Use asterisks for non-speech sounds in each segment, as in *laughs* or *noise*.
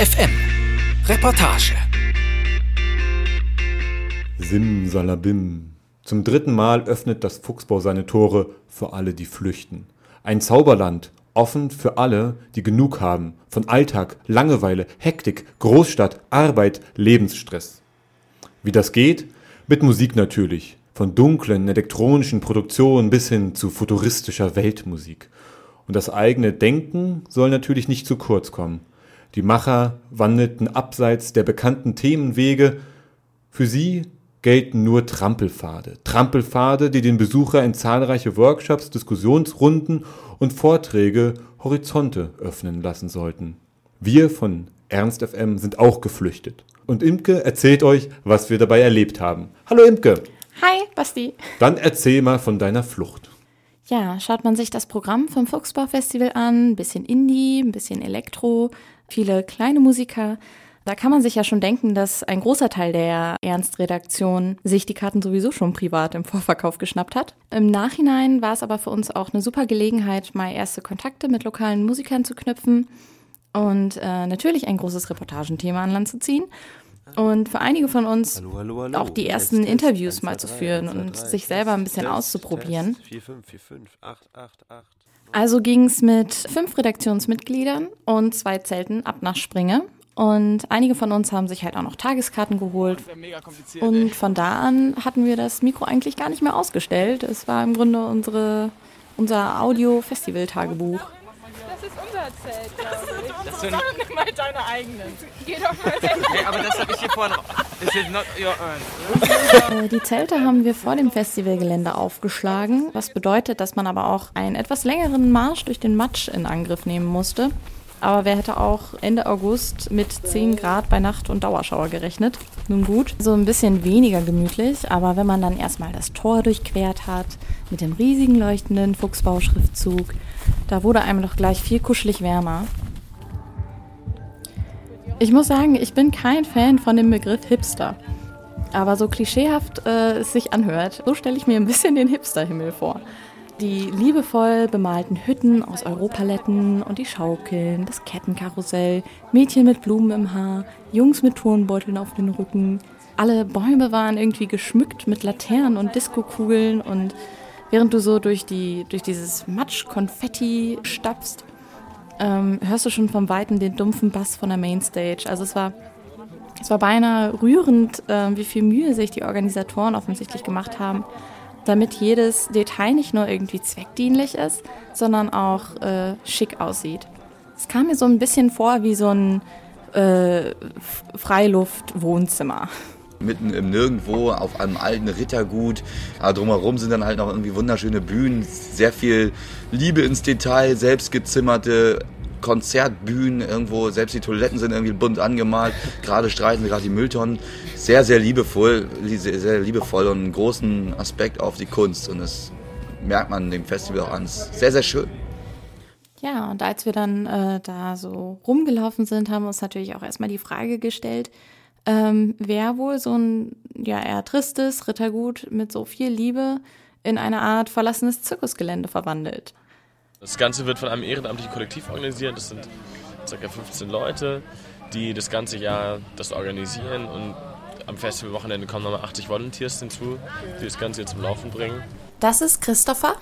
FM Reportage Simsalabim. Zum dritten Mal öffnet das Fuchsbau seine Tore für alle, die flüchten. Ein Zauberland, offen für alle, die genug haben von Alltag, Langeweile, Hektik, Großstadt, Arbeit, Lebensstress. Wie das geht? Mit Musik natürlich. Von dunklen elektronischen Produktionen bis hin zu futuristischer Weltmusik. Und das eigene Denken soll natürlich nicht zu kurz kommen. Die Macher wandelten abseits der bekannten Themenwege. Für sie gelten nur Trampelpfade. Trampelpfade, die den Besucher in zahlreiche Workshops, Diskussionsrunden und Vorträge Horizonte öffnen lassen sollten. Wir von Ernst FM sind auch geflüchtet. Und Imke erzählt euch, was wir dabei erlebt haben. Hallo Imke. Hi, Basti. Dann erzähl mal von deiner Flucht. Ja, schaut man sich das Programm vom Fuchsbau-Festival an, ein bisschen Indie, ein bisschen Elektro, viele kleine Musiker. Da kann man sich ja schon denken, dass ein großer Teil der Ernst-Redaktion sich die Karten sowieso schon privat im Vorverkauf geschnappt hat. Im Nachhinein war es aber für uns auch eine super Gelegenheit, mal erste Kontakte mit lokalen Musikern zu knüpfen und äh, natürlich ein großes Reportagenthema an Land zu ziehen. Und für einige von uns Hallo, hallo, hallo. auch die ersten Test, Test, Interviews 1, mal 2, zu 3, führen 1, 2, und 3, sich selber ein Test, bisschen Test, auszuprobieren. Test, 4, 5, 4, 5, 8, 8, 8. Also ging es mit fünf Redaktionsmitgliedern und zwei Zelten ab nach Springe. Und einige von uns haben sich halt auch noch Tageskarten geholt. Und von da an hatten wir das Mikro eigentlich gar nicht mehr ausgestellt. Es war im Grunde unsere, unser Audio-Festival-Tagebuch. Das ist unser Zelt, glaube ich. Das sind, Sag mal deine eigenen. Geh doch mal weg. hey, aber das habe ich hier vorne. This is not your own. Äh, Die Zelte haben wir vor dem Festivalgelände aufgeschlagen, was bedeutet, dass man aber auch einen etwas längeren Marsch durch den Matsch in Angriff nehmen musste. Aber wer hätte auch Ende August mit 10 Grad bei Nacht und Dauerschauer gerechnet? Nun gut, so ein bisschen weniger gemütlich, aber wenn man dann erstmal das Tor durchquert hat, mit dem riesigen leuchtenden Fuchsbauschriftzug, da wurde einem doch gleich viel kuschelig wärmer. Ich muss sagen, ich bin kein Fan von dem Begriff Hipster. Aber so klischeehaft äh, es sich anhört, so stelle ich mir ein bisschen den Hipsterhimmel vor. Die liebevoll bemalten Hütten aus Europaletten und die Schaukeln, das Kettenkarussell, Mädchen mit Blumen im Haar, Jungs mit Turnbeuteln auf den Rücken. Alle Bäume waren irgendwie geschmückt mit Laternen und Diskokugeln und während du so durch, die, durch dieses Matsch-Konfetti stapfst, ähm, hörst du schon vom Weiten den dumpfen Bass von der Mainstage. Also es war, es war beinahe rührend, äh, wie viel Mühe sich die Organisatoren offensichtlich gemacht haben, damit jedes Detail nicht nur irgendwie zweckdienlich ist, sondern auch äh, schick aussieht. Es kam mir so ein bisschen vor wie so ein äh, Freiluft-Wohnzimmer. mitten im Nirgendwo auf einem alten Rittergut. Aber drumherum sind dann halt noch irgendwie wunderschöne Bühnen, sehr viel Liebe ins Detail, selbstgezimmerte Konzertbühnen irgendwo, selbst die Toiletten sind irgendwie bunt angemalt, gerade streichen sie gerade die Mülltonnen. Sehr, sehr liebevoll, sehr, sehr liebevoll und einen großen Aspekt auf die Kunst und das merkt man dem Festival auch an. Es ist sehr, sehr schön. Ja, und als wir dann äh, da so rumgelaufen sind, haben wir uns natürlich auch erstmal die Frage gestellt, ähm, wer wohl so ein ja eher tristes Rittergut mit so viel Liebe in eine Art verlassenes Zirkusgelände verwandelt. Das Ganze wird von einem ehrenamtlichen Kollektiv organisiert. Das sind ca. 15 Leute, die das ganze Jahr das organisieren und am Festivalwochenende kommen nochmal 80 Volunteers hinzu, die das Ganze hier zum Laufen bringen. Das ist Christopher.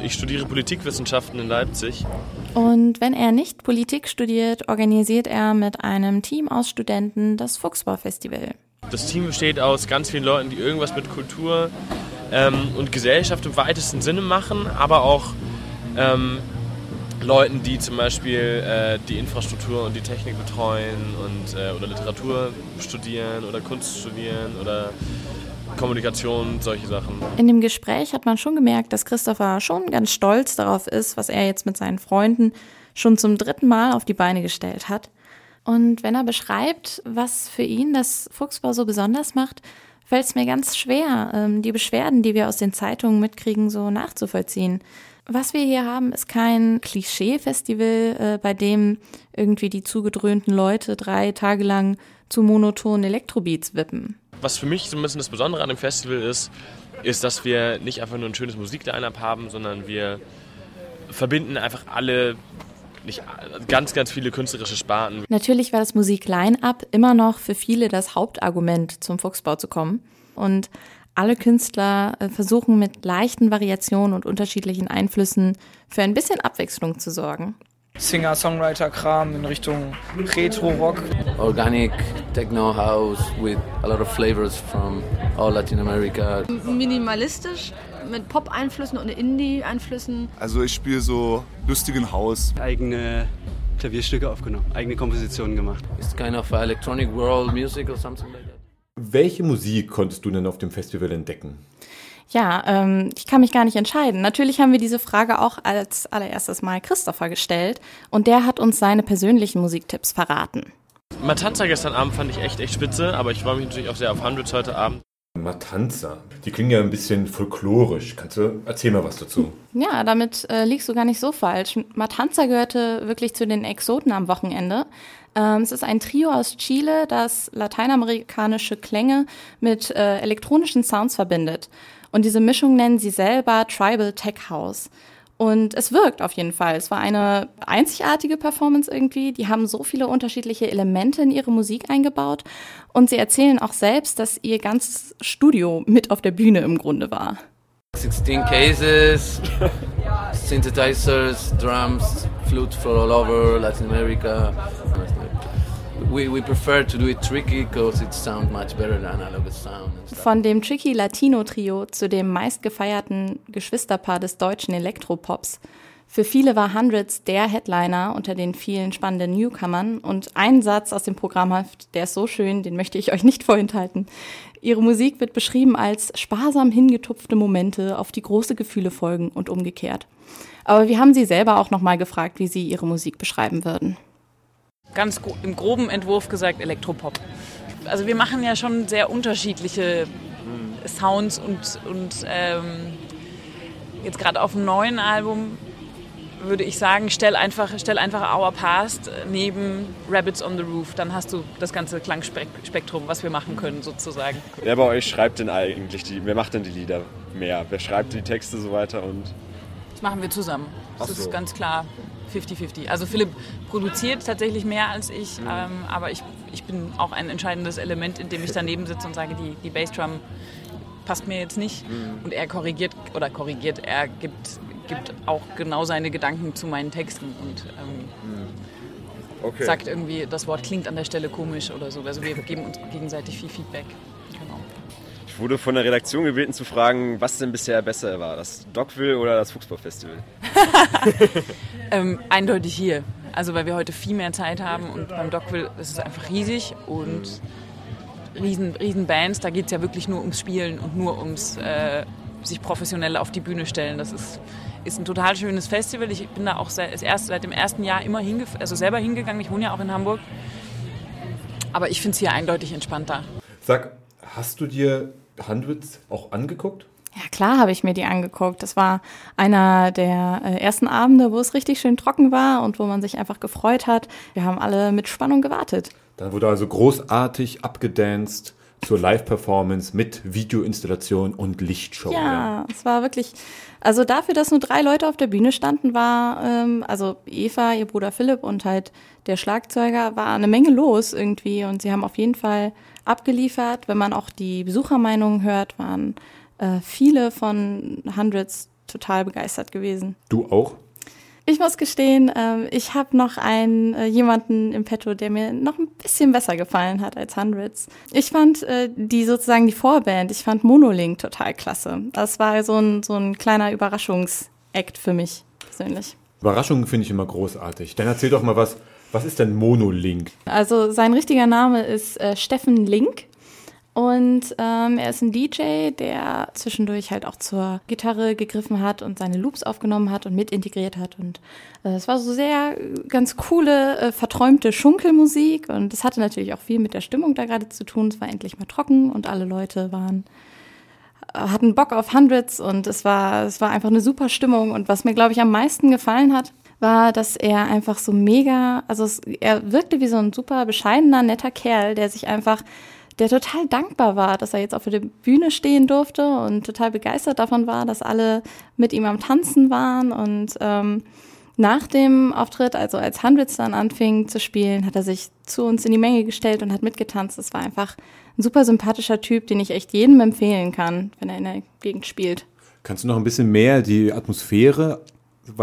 Ich studiere Politikwissenschaften in Leipzig. Und wenn er nicht Politik studiert, organisiert er mit einem Team aus Studenten das Fuchsbau-Festival. Das Team besteht aus ganz vielen Leuten, die irgendwas mit Kultur ähm, und Gesellschaft im weitesten Sinne machen, aber auch ähm, Leuten, die zum Beispiel äh, die Infrastruktur und die Technik betreuen und, äh, oder Literatur studieren oder Kunst studieren oder Kommunikation, solche Sachen. In dem Gespräch hat man schon gemerkt, dass Christopher schon ganz stolz darauf ist, was er jetzt mit seinen Freunden schon zum dritten Mal auf die Beine gestellt hat. Und wenn er beschreibt, was für ihn das Fuchsbau so besonders macht, fällt es mir ganz schwer, ähm, die Beschwerden, die wir aus den Zeitungen mitkriegen, so nachzuvollziehen. Was wir hier haben, ist kein Klischee-Festival, äh, bei dem irgendwie die zugedröhnten Leute drei Tage lang zu monotonen Elektrobeats wippen. Was für mich so ein bisschen das Besondere an dem Festival ist, ist, dass wir nicht einfach nur ein schönes Musikline-up haben, sondern wir verbinden einfach alle nicht ganz, ganz viele künstlerische Sparten. Natürlich war das Musik-Line-Up immer noch für viele das Hauptargument, zum Fuchsbau zu kommen. Und alle Künstler äh, versuchen mit leichten Variationen und unterschiedlichen Einflüssen für ein bisschen Abwechslung zu sorgen. Singer-Songwriter-Kram in Richtung Retro-Rock. Organic Techno House with a lot of flavors from all Latin America. Minimalistisch mit Pop-Einflüssen und Indie-Einflüssen. Also ich spiele so lustigen Haus. Eigene Klavierstücke aufgenommen, eigene Kompositionen gemacht. It's kind of electronic world music or something like that. Welche Musik konntest du denn auf dem Festival entdecken? Ja, ähm, ich kann mich gar nicht entscheiden. Natürlich haben wir diese Frage auch als allererstes Mal Christopher gestellt und der hat uns seine persönlichen Musiktipps verraten. Matanza gestern Abend fand ich echt, echt spitze, aber ich freue mich natürlich auch sehr auf Hundreds heute Abend. Matanza. Die klingen ja ein bisschen folklorisch. Kannst du erzähl mal was dazu? Ja, damit äh, liegst du gar nicht so falsch. Matanza gehörte wirklich zu den Exoten am Wochenende. Ähm, es ist ein Trio aus Chile, das lateinamerikanische Klänge mit äh, elektronischen Sounds verbindet. Und diese Mischung nennen sie selber Tribal Tech House. Und es wirkt auf jeden Fall. Es war eine einzigartige Performance irgendwie. Die haben so viele unterschiedliche Elemente in ihre Musik eingebaut. Und sie erzählen auch selbst, dass ihr ganzes Studio mit auf der Bühne im Grunde war. 16 cases, synthesizers, drums, flute for all over Latin America. We, we prefer to do it tricky because it sounds much better than analog sound. Von dem Tricky Latino Trio zu dem meistgefeierten Geschwisterpaar des deutschen Elektropops. Für viele war Hundreds der Headliner unter den vielen spannenden Newcomern und ein Satz aus dem Programmheft, der ist so schön, den möchte ich euch nicht vorenthalten. Ihre Musik wird beschrieben als sparsam hingetupfte Momente, auf die große Gefühle folgen und umgekehrt. Aber wir haben sie selber auch nochmal gefragt, wie sie ihre Musik beschreiben würden. Ganz im groben Entwurf gesagt Elektropop. Also wir machen ja schon sehr unterschiedliche Sounds und, und ähm, jetzt gerade auf dem neuen Album würde ich sagen, stell einfach, stell einfach Our Past neben Rabbits on the Roof. Dann hast du das ganze Klangspektrum, was wir machen können, sozusagen. Wer bei euch schreibt denn eigentlich die, wer macht denn die Lieder mehr? Wer schreibt die Texte so weiter und. Das machen wir zusammen. Das so. ist ganz klar 50-50. Also Philipp produziert tatsächlich mehr als ich, Mhm. ähm, aber ich, ich bin auch ein entscheidendes Element, in dem ich daneben sitze und sage, die, die Bassdrum passt mir jetzt nicht. Mhm. Und er korrigiert, oder korrigiert, er gibt, gibt auch genau seine Gedanken zu meinen Texten und ähm, Okay. sagt irgendwie, das Wort klingt an der Stelle komisch oder so. Also wir geben uns gegenseitig viel Feedback. Genau. Ich wurde von der Redaktion gebeten zu fragen, was denn bisher besser war, das Dockville oder das Fuchsbau-Festival? *laughs* Ähm, eindeutig hier. Also weil wir heute viel mehr Zeit haben und beim Dockville ist es einfach riesig und riesen, riesen Bands, da geht es ja wirklich nur ums Spielen und nur ums äh, sich professionell auf die Bühne stellen. Das ist, ist ein total schönes Festival. Ich bin da auch seit, das erste, seit dem ersten Jahr immer hingef also selber hingegangen. Ich wohne ja auch in Hamburg. Aber ich finde es hier eindeutig entspannter. Sag, hast du dir Hundreds auch angeguckt? Ja, klar habe ich mir die angeguckt. Das war einer der äh, ersten Abende, wo es richtig schön trocken war und wo man sich einfach gefreut hat. Wir haben alle mit Spannung gewartet. Dann wurde also großartig abgedanced zur Live-Performance mit Videoinstallation und Lichtshow. Ja, es war wirklich, also dafür, dass nur drei Leute auf der Bühne standen, war, ähm, also Eva, ihr Bruder Philipp und halt der Schlagzeuger, war eine Menge los irgendwie und sie haben auf jeden Fall abgeliefert. Wenn man auch die Besuchermeinungen hört, waren äh, viele von Hundreds total begeistert gewesen. Du auch? Ich muss gestehen, ähm, ich habe noch einen äh, jemanden im Petto, der mir noch ein bisschen besser gefallen hat als Hundreds. Ich fand äh, die sozusagen die Vorband, ich fand Monolink total klasse. Das war so ein, so ein kleiner Überraschungsakt für mich persönlich. Überraschungen finde ich immer großartig. Dann erzähl doch mal was. Was ist denn Monolink? Also sein richtiger Name ist äh, Steffen Link. Und ähm, er ist ein DJ, der zwischendurch halt auch zur Gitarre gegriffen hat und seine Loops aufgenommen hat und mit integriert hat. Und äh, es war so sehr äh, ganz coole, äh, verträumte Schunkelmusik. Und es hatte natürlich auch viel mit der Stimmung da gerade zu tun. Es war endlich mal trocken und alle Leute waren äh, hatten Bock auf Hundreds und es war, es war einfach eine super Stimmung. Und was mir, glaube ich, am meisten gefallen hat, war, dass er einfach so mega, also es, er wirkte wie so ein super bescheidener, netter Kerl, der sich einfach der total dankbar war, dass er jetzt auf der Bühne stehen durfte und total begeistert davon war, dass alle mit ihm am Tanzen waren. Und ähm, Nach dem Auftritt, also als Hundreds dann anfing zu spielen, hat er sich zu uns in die Menge gestellt und hat mitgetanzt. Das war einfach ein super sympathischer Typ, den ich echt jedem empfehlen kann, wenn er in der Gegend spielt. Kannst du noch ein bisschen mehr die Atmosphäre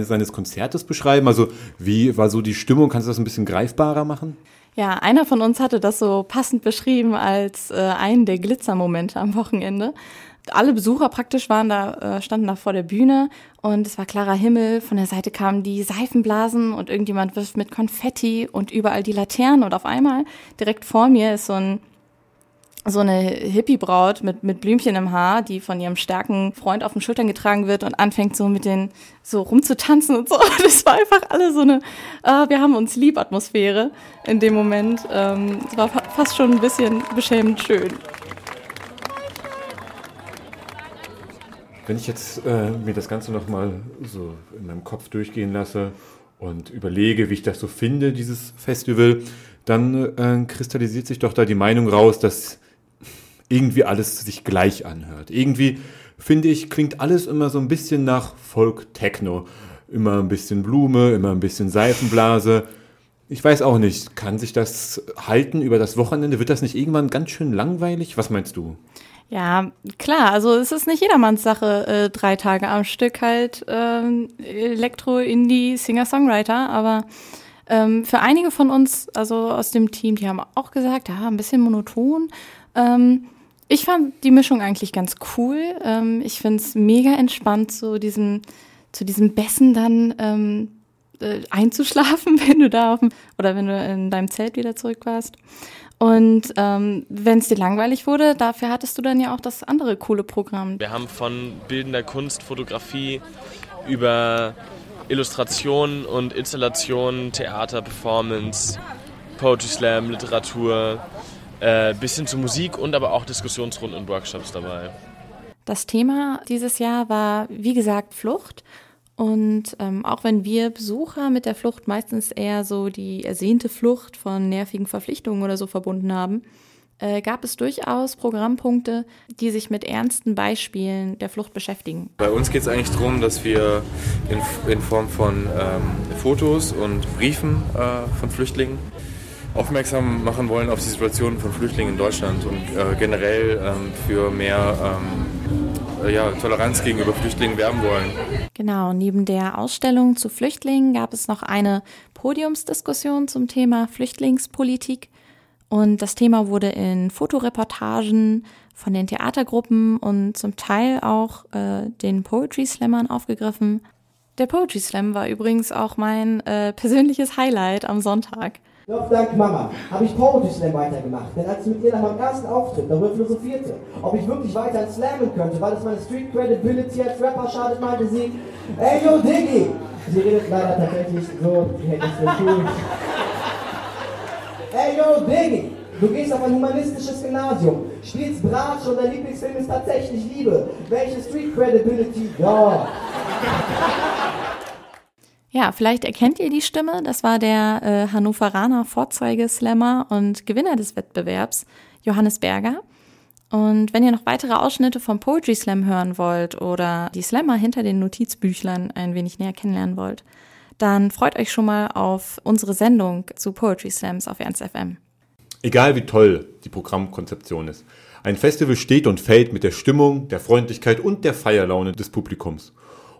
seines Konzertes beschreiben? Also wie war so die Stimmung? Kannst du das ein bisschen greifbarer machen? Ja, einer von uns hatte das so passend beschrieben als äh, einen der Glitzermomente am Wochenende. Alle Besucher praktisch waren da, äh, standen da vor der Bühne und es war klarer Himmel. Von der Seite kamen die Seifenblasen und irgendjemand wirft mit Konfetti und überall die Laternen und auf einmal direkt vor mir ist so ein so eine Hippie-Braut mit, mit Blümchen im Haar, die von ihrem starken Freund auf den Schultern getragen wird und anfängt so mit den, so rumzutanzen und so. *laughs* Das war einfach alle so eine, äh, wir haben uns lieb Atmosphäre in dem Moment. Ähm, es war fa fast schon ein bisschen beschämend schön. Wenn ich jetzt äh, mir das Ganze nochmal so in meinem Kopf durchgehen lasse und überlege, wie ich das so finde, dieses Festival, dann äh, kristallisiert sich doch da die Meinung raus, dass irgendwie alles sich gleich anhört. Irgendwie, finde ich, klingt alles immer so ein bisschen nach Folk-Techno. Immer ein bisschen Blume, immer ein bisschen Seifenblase. Ich weiß auch nicht, kann sich das halten über das Wochenende? Wird das nicht irgendwann ganz schön langweilig? Was meinst du? Ja, klar, also es ist nicht jedermanns Sache, äh, drei Tage am Stück halt ähm, Elektro, Indie, Singer-Songwriter, aber ähm, für einige von uns, also aus dem Team, die haben auch gesagt, ja, ein bisschen monoton. Ähm, ich fand die Mischung eigentlich ganz cool. Ähm, ich finde es mega entspannt, so diesen, zu diesem Bessen dann ähm, äh, einzuschlafen, *laughs* wenn du da auf dem, oder wenn du in deinem Zelt wieder zurück warst. Und ähm, wenn es dir langweilig wurde, dafür hattest du dann ja auch das andere coole Programm. Wir haben von bildender Kunst, Fotografie über Illustration und Installation, Theater, Performance, Poetry Slam, Literatur, äh, bisschen zu Musik und aber auch Diskussionsrunden und Workshops dabei. Das Thema dieses Jahr war, wie gesagt, Flucht. Und ähm, auch wenn wir Besucher mit der Flucht meistens eher so die ersehnte Flucht von nervigen Verpflichtungen oder so verbunden haben, äh, gab es durchaus Programmpunkte, die sich mit ernsten Beispielen der Flucht beschäftigen. Bei uns geht es eigentlich darum, dass wir in, in Form von ähm, Fotos und Briefen äh, von Flüchtlingen aufmerksam machen wollen auf die Situation von Flüchtlingen in Deutschland und äh, generell ähm, für mehr ähm, ja, Toleranz gegenüber Flüchtlingen werben wollen. Genau, neben der Ausstellung zu Flüchtlingen gab es noch eine Podiumsdiskussion zum Thema Flüchtlingspolitik. Und das Thema wurde in Fotoreportagen von den Theatergruppen und zum Teil auch äh, den Poetry Slammern aufgegriffen. Der Poetry Slam war übrigens auch mein äh, persönliches Highlight am Sonntag. Doch dank Mama habe ich Poetry Slam weitergemacht, denn als sie mit ihr nach meinem ersten Auftritt darüber philosophierte, ob ich wirklich weiter slammen könnte, weil es meine Street Credibility als Rapper schadet, meinte sie, ey yo Diggi! Sie redet leider tatsächlich so, sie hätte es cool. ey yo Diggi! Du gehst auf ein humanistisches Gymnasium, spielst Bratsch und dein Lieblingsfilm ist tatsächlich Liebe. Welche Street Credibility? Ja. Ja, vielleicht erkennt ihr die Stimme. Das war der äh, Hannoveraner Vorzeigeslammer und Gewinner des Wettbewerbs, Johannes Berger. Und wenn ihr noch weitere Ausschnitte vom Poetry Slam hören wollt oder die Slammer hinter den Notizbüchlern ein wenig näher kennenlernen wollt, dann freut euch schon mal auf unsere Sendung zu Poetry Slams auf Ernst FM. Egal wie toll die Programmkonzeption ist, ein Festival steht und fällt mit der Stimmung, der Freundlichkeit und der Feierlaune des Publikums.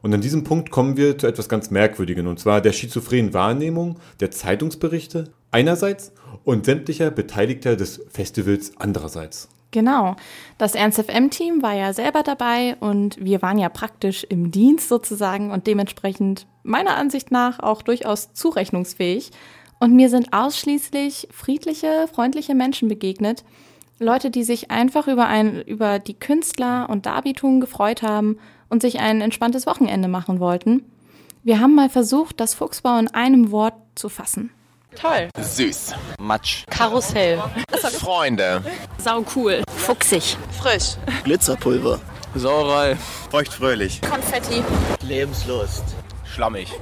Und an diesem Punkt kommen wir zu etwas ganz Merkwürdigen, und zwar der schizophrenen Wahrnehmung der Zeitungsberichte einerseits und sämtlicher Beteiligter des Festivals andererseits. Genau. Das Ernst FM-Team war ja selber dabei und wir waren ja praktisch im Dienst sozusagen und dementsprechend meiner Ansicht nach auch durchaus zurechnungsfähig. Und mir sind ausschließlich friedliche, freundliche Menschen begegnet. Leute, die sich einfach über, ein, über die Künstler und Darbietungen gefreut haben und sich ein entspanntes Wochenende machen wollten. Wir haben mal versucht, das Fuchsbau in einem Wort zu fassen. Toll. Süß. Matsch. Karussell. Freunde. Sau cool. Fuchsig. Frisch. Glitzerpulver. Sauerei. Feuchtfröhlich. Konfetti. Lebenslust. Schlammig.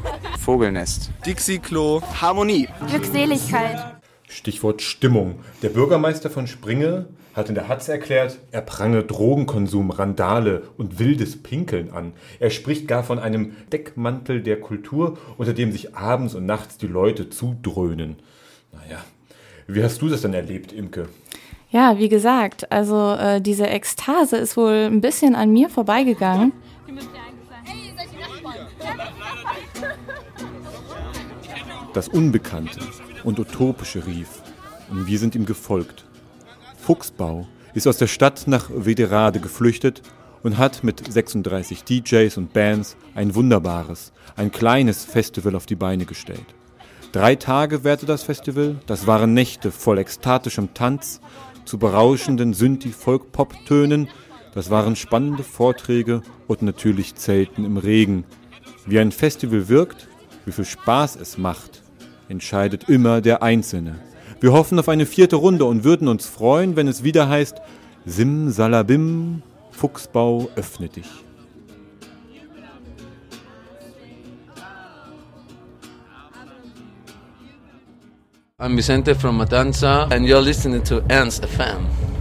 Vogelnest. Dixie-Klo. Harmonie. Glückseligkeit. Stichwort Stimmung. Der Bürgermeister von Springe hat in der Hatz erklärt, er prange Drogenkonsum, Randale und wildes Pinkeln an. Er spricht gar von einem Deckmantel der Kultur, unter dem sich abends und nachts die Leute zudröhnen. Naja, wie hast du das denn erlebt, Imke? Ja, wie gesagt, also äh, diese Ekstase ist wohl ein bisschen an mir vorbeigegangen. Das Unbekannte und Utopische rief, und wir sind ihm gefolgt. Fuchsbau ist aus der Stadt nach Wederade geflüchtet und hat mit 36 DJs und Bands ein wunderbares, ein kleines Festival auf die Beine gestellt. Drei Tage währte das Festival, das waren Nächte voll ekstatischem Tanz, zu berauschenden Synthi-Folk-Pop-Tönen, das waren spannende Vorträge und natürlich Zelten im Regen. Wie ein Festival wirkt, wie viel Spaß es macht, entscheidet immer der Einzelne. Wir hoffen auf eine vierte Runde und würden uns freuen, wenn es wieder heißt Simsalabim, Fuchsbau öffne dich. I'm Vicente from Matanza, and you're listening to Ernst FM.